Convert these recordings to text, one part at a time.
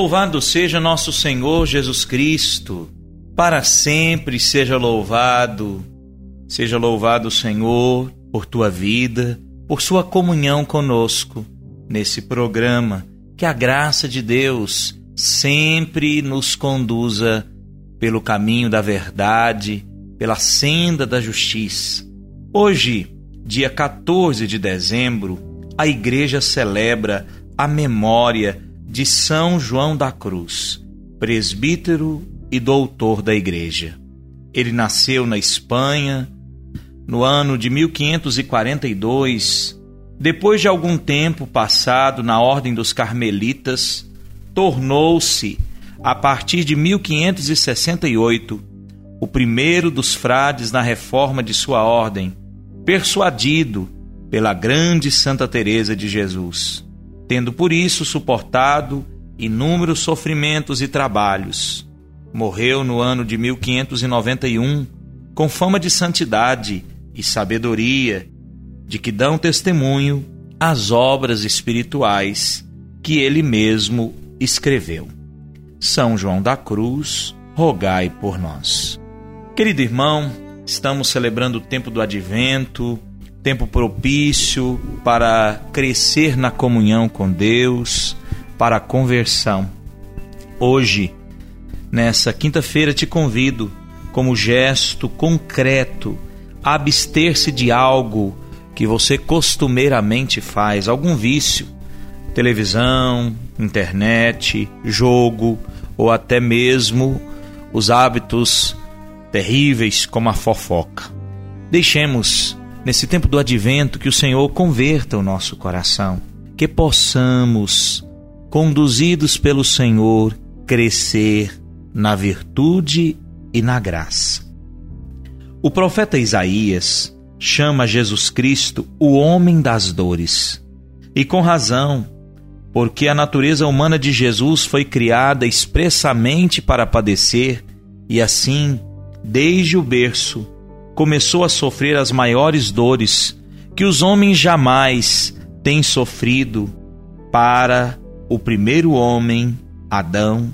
Louvado seja nosso Senhor Jesus Cristo, para sempre seja louvado. Seja louvado, Senhor, por tua vida, por sua comunhão conosco nesse programa. Que a graça de Deus sempre nos conduza pelo caminho da verdade, pela senda da justiça. Hoje, dia 14 de dezembro, a igreja celebra a memória de São João da Cruz, presbítero e doutor da Igreja. Ele nasceu na Espanha no ano de 1542. Depois de algum tempo passado na Ordem dos Carmelitas, tornou-se, a partir de 1568, o primeiro dos frades na reforma de sua ordem, persuadido pela grande Santa Teresa de Jesus tendo por isso suportado inúmeros sofrimentos e trabalhos. Morreu no ano de 1591, com fama de santidade e sabedoria, de que dão testemunho as obras espirituais que ele mesmo escreveu. São João da Cruz, rogai por nós. Querido irmão, estamos celebrando o tempo do advento, tempo propício para crescer na comunhão com Deus, para a conversão. Hoje, nessa quinta-feira, te convido, como gesto concreto, a abster-se de algo que você costumeiramente faz, algum vício, televisão, internet, jogo ou até mesmo os hábitos terríveis como a fofoca. Deixemos nesse tempo do advento, que o Senhor converta o nosso coração, que possamos, conduzidos pelo Senhor, crescer na virtude e na graça. O profeta Isaías chama Jesus Cristo o homem das dores. E com razão, porque a natureza humana de Jesus foi criada expressamente para padecer, e assim, desde o berço, começou a sofrer as maiores dores que os homens jamais têm sofrido para o primeiro homem, Adão.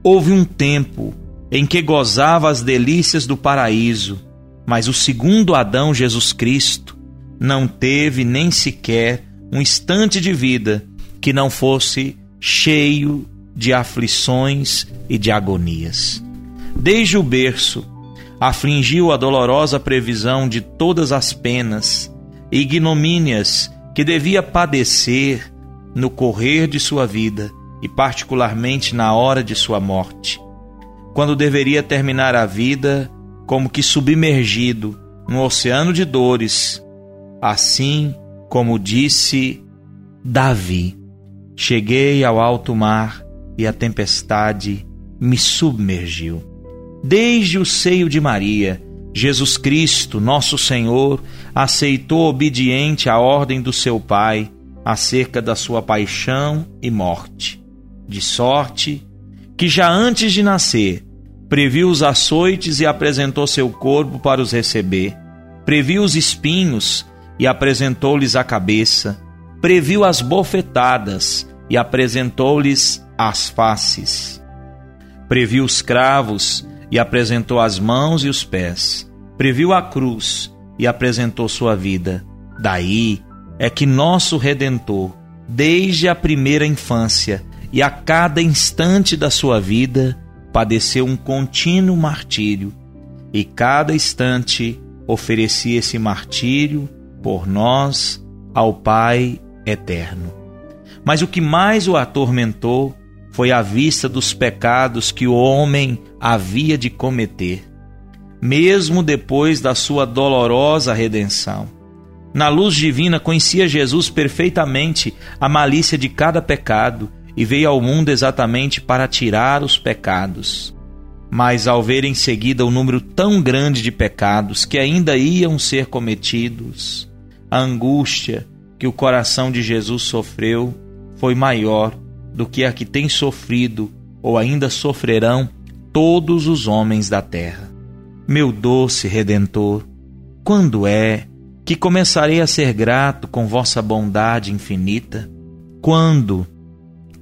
Houve um tempo em que gozava as delícias do paraíso, mas o segundo Adão, Jesus Cristo, não teve nem sequer um instante de vida que não fosse cheio de aflições e de agonias. Desde o berço, afligiu a dolorosa previsão de todas as penas e ignomínias que devia padecer no correr de sua vida e, particularmente, na hora de sua morte, quando deveria terminar a vida como que submergido no oceano de dores, assim como disse Davi: Cheguei ao alto mar e a tempestade me submergiu. Desde o seio de Maria, Jesus Cristo, nosso Senhor, aceitou obediente a ordem do seu Pai acerca da sua paixão e morte, de sorte que já antes de nascer previu os açoites e apresentou seu corpo para os receber, previu os espinhos e apresentou-lhes a cabeça, previu as bofetadas e apresentou-lhes as faces, previu os cravos e apresentou as mãos e os pés. Previu a cruz e apresentou sua vida. Daí é que nosso Redentor, desde a primeira infância e a cada instante da sua vida, padeceu um contínuo martírio, e cada instante oferecia esse martírio por nós ao Pai eterno. Mas o que mais o atormentou foi à vista dos pecados que o homem havia de cometer, mesmo depois da sua dolorosa redenção. Na luz divina conhecia Jesus perfeitamente a malícia de cada pecado e veio ao mundo exatamente para tirar os pecados. Mas ao ver em seguida o número tão grande de pecados que ainda iam ser cometidos, a angústia que o coração de Jesus sofreu foi maior do que a que tem sofrido ou ainda sofrerão todos os homens da terra. Meu doce Redentor, quando é que começarei a ser grato com vossa bondade infinita? Quando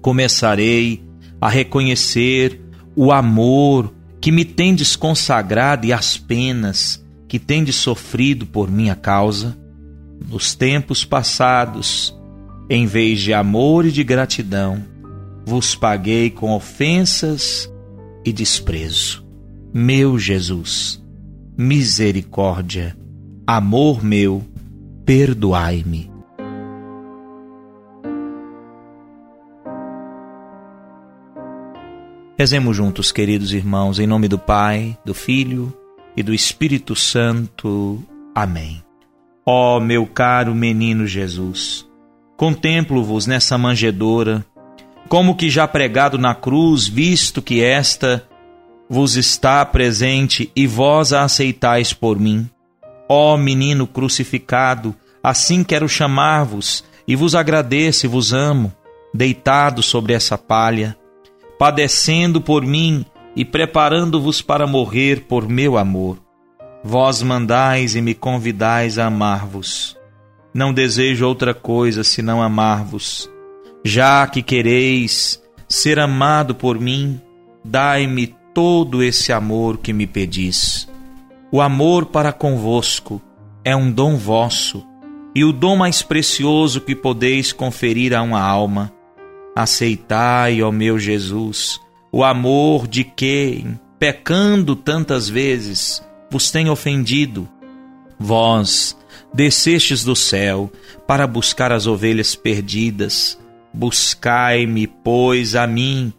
começarei a reconhecer o amor que me tendes consagrado e as penas que tendes sofrido por minha causa? Nos tempos passados, em vez de amor e de gratidão, vos paguei com ofensas e desprezo. Meu Jesus, misericórdia, amor meu, perdoai-me. Rezemos juntos, queridos irmãos, em nome do Pai, do Filho e do Espírito Santo. Amém. Ó meu caro menino Jesus, contemplo-vos nessa manjedoura, como que já pregado na cruz, visto que esta vos está presente e vós a aceitais por mim. Ó menino crucificado, assim quero chamar-vos e vos agradeço e vos amo, deitado sobre essa palha padecendo por mim e preparando-vos para morrer por meu amor. Vós mandais e me convidais a amar-vos. Não desejo outra coisa senão amar-vos. Já que quereis ser amado por mim, dai-me todo esse amor que me pedis. O amor para convosco é um dom vosso, e o dom mais precioso que podeis conferir a uma alma Aceitai, ó meu Jesus, o amor de quem, pecando tantas vezes, vos tem ofendido. Vós descestes do céu para buscar as ovelhas perdidas. Buscai-me, pois, a mim,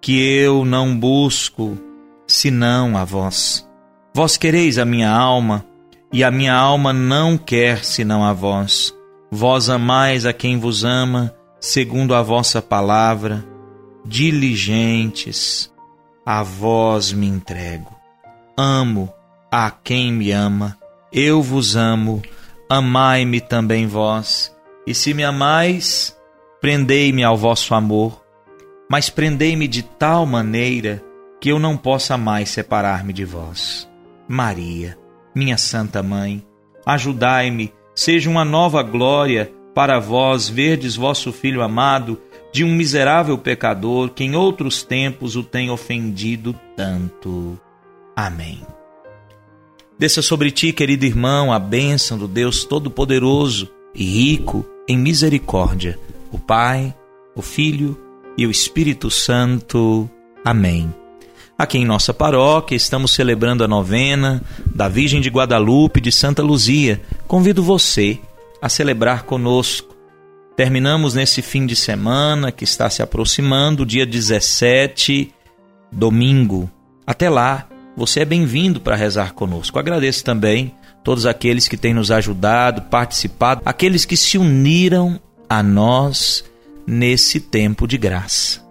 que eu não busco, senão a vós. Vós quereis a minha alma, e a minha alma não quer senão a vós. Vós amais a quem vos ama, segundo a vossa palavra, diligentes, a vós me entrego. Amo a quem me ama, eu vos amo, amai-me também vós. E se me amais, prendei-me ao vosso amor, mas prendei-me de tal maneira que eu não possa mais separar-me de vós. Maria, minha Santa Mãe, ajudai-me, seja uma nova glória para vós verdes vosso Filho amado, de um miserável pecador que em outros tempos o tem ofendido tanto. Amém. Desça sobre ti, querido irmão, a bênção do Deus Todo-Poderoso e rico em misericórdia, o Pai, o Filho e o Espírito Santo. Amém. Aqui em nossa paróquia estamos celebrando a novena da Virgem de Guadalupe de Santa Luzia. Convido você a celebrar conosco. Terminamos nesse fim de semana que está se aproximando, dia 17, domingo. Até lá, você é bem-vindo para rezar conosco. Agradeço também todos aqueles que têm nos ajudado, participado, aqueles que se uniram a nós nesse tempo de graça.